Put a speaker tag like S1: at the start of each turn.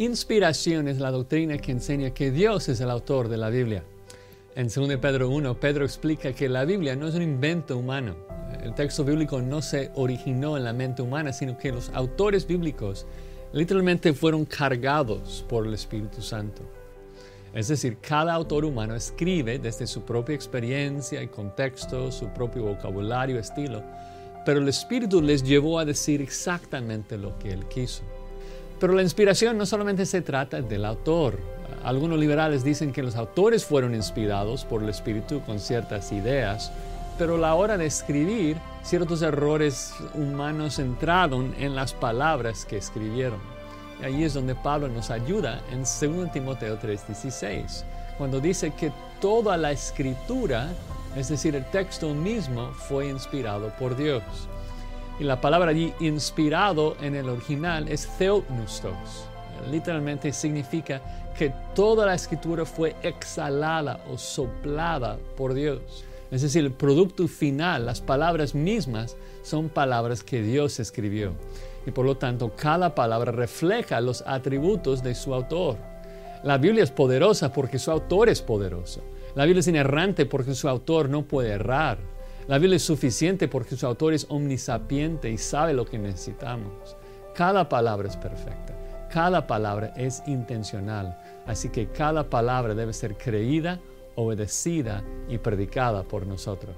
S1: Inspiración es la doctrina que enseña que Dios es el autor de la Biblia. En 2 Pedro 1, Pedro explica que la Biblia no es un invento humano. El texto bíblico no se originó en la mente humana, sino que los autores bíblicos literalmente fueron cargados por el Espíritu Santo. Es decir, cada autor humano escribe desde su propia experiencia y contexto, su propio vocabulario, estilo, pero el Espíritu les llevó a decir exactamente lo que Él quiso. Pero la inspiración no solamente se trata del autor. Algunos liberales dicen que los autores fueron inspirados por el Espíritu con ciertas ideas, pero a la hora de escribir, ciertos errores humanos entraron en las palabras que escribieron. Y ahí es donde Pablo nos ayuda en 2 Timoteo 3:16, cuando dice que toda la escritura, es decir, el texto mismo, fue inspirado por Dios. Y la palabra allí inspirado en el original es theopneustos. Literalmente significa que toda la escritura fue exhalada o soplada por Dios. Es decir, el producto final, las palabras mismas, son palabras que Dios escribió. Y por lo tanto, cada palabra refleja los atributos de su autor. La Biblia es poderosa porque su autor es poderoso. La Biblia es inerrante porque su autor no puede errar. La Biblia es suficiente porque su autor es omnisapiente y sabe lo que necesitamos. Cada palabra es perfecta, cada palabra es intencional, así que cada palabra debe ser creída, obedecida y predicada por nosotros.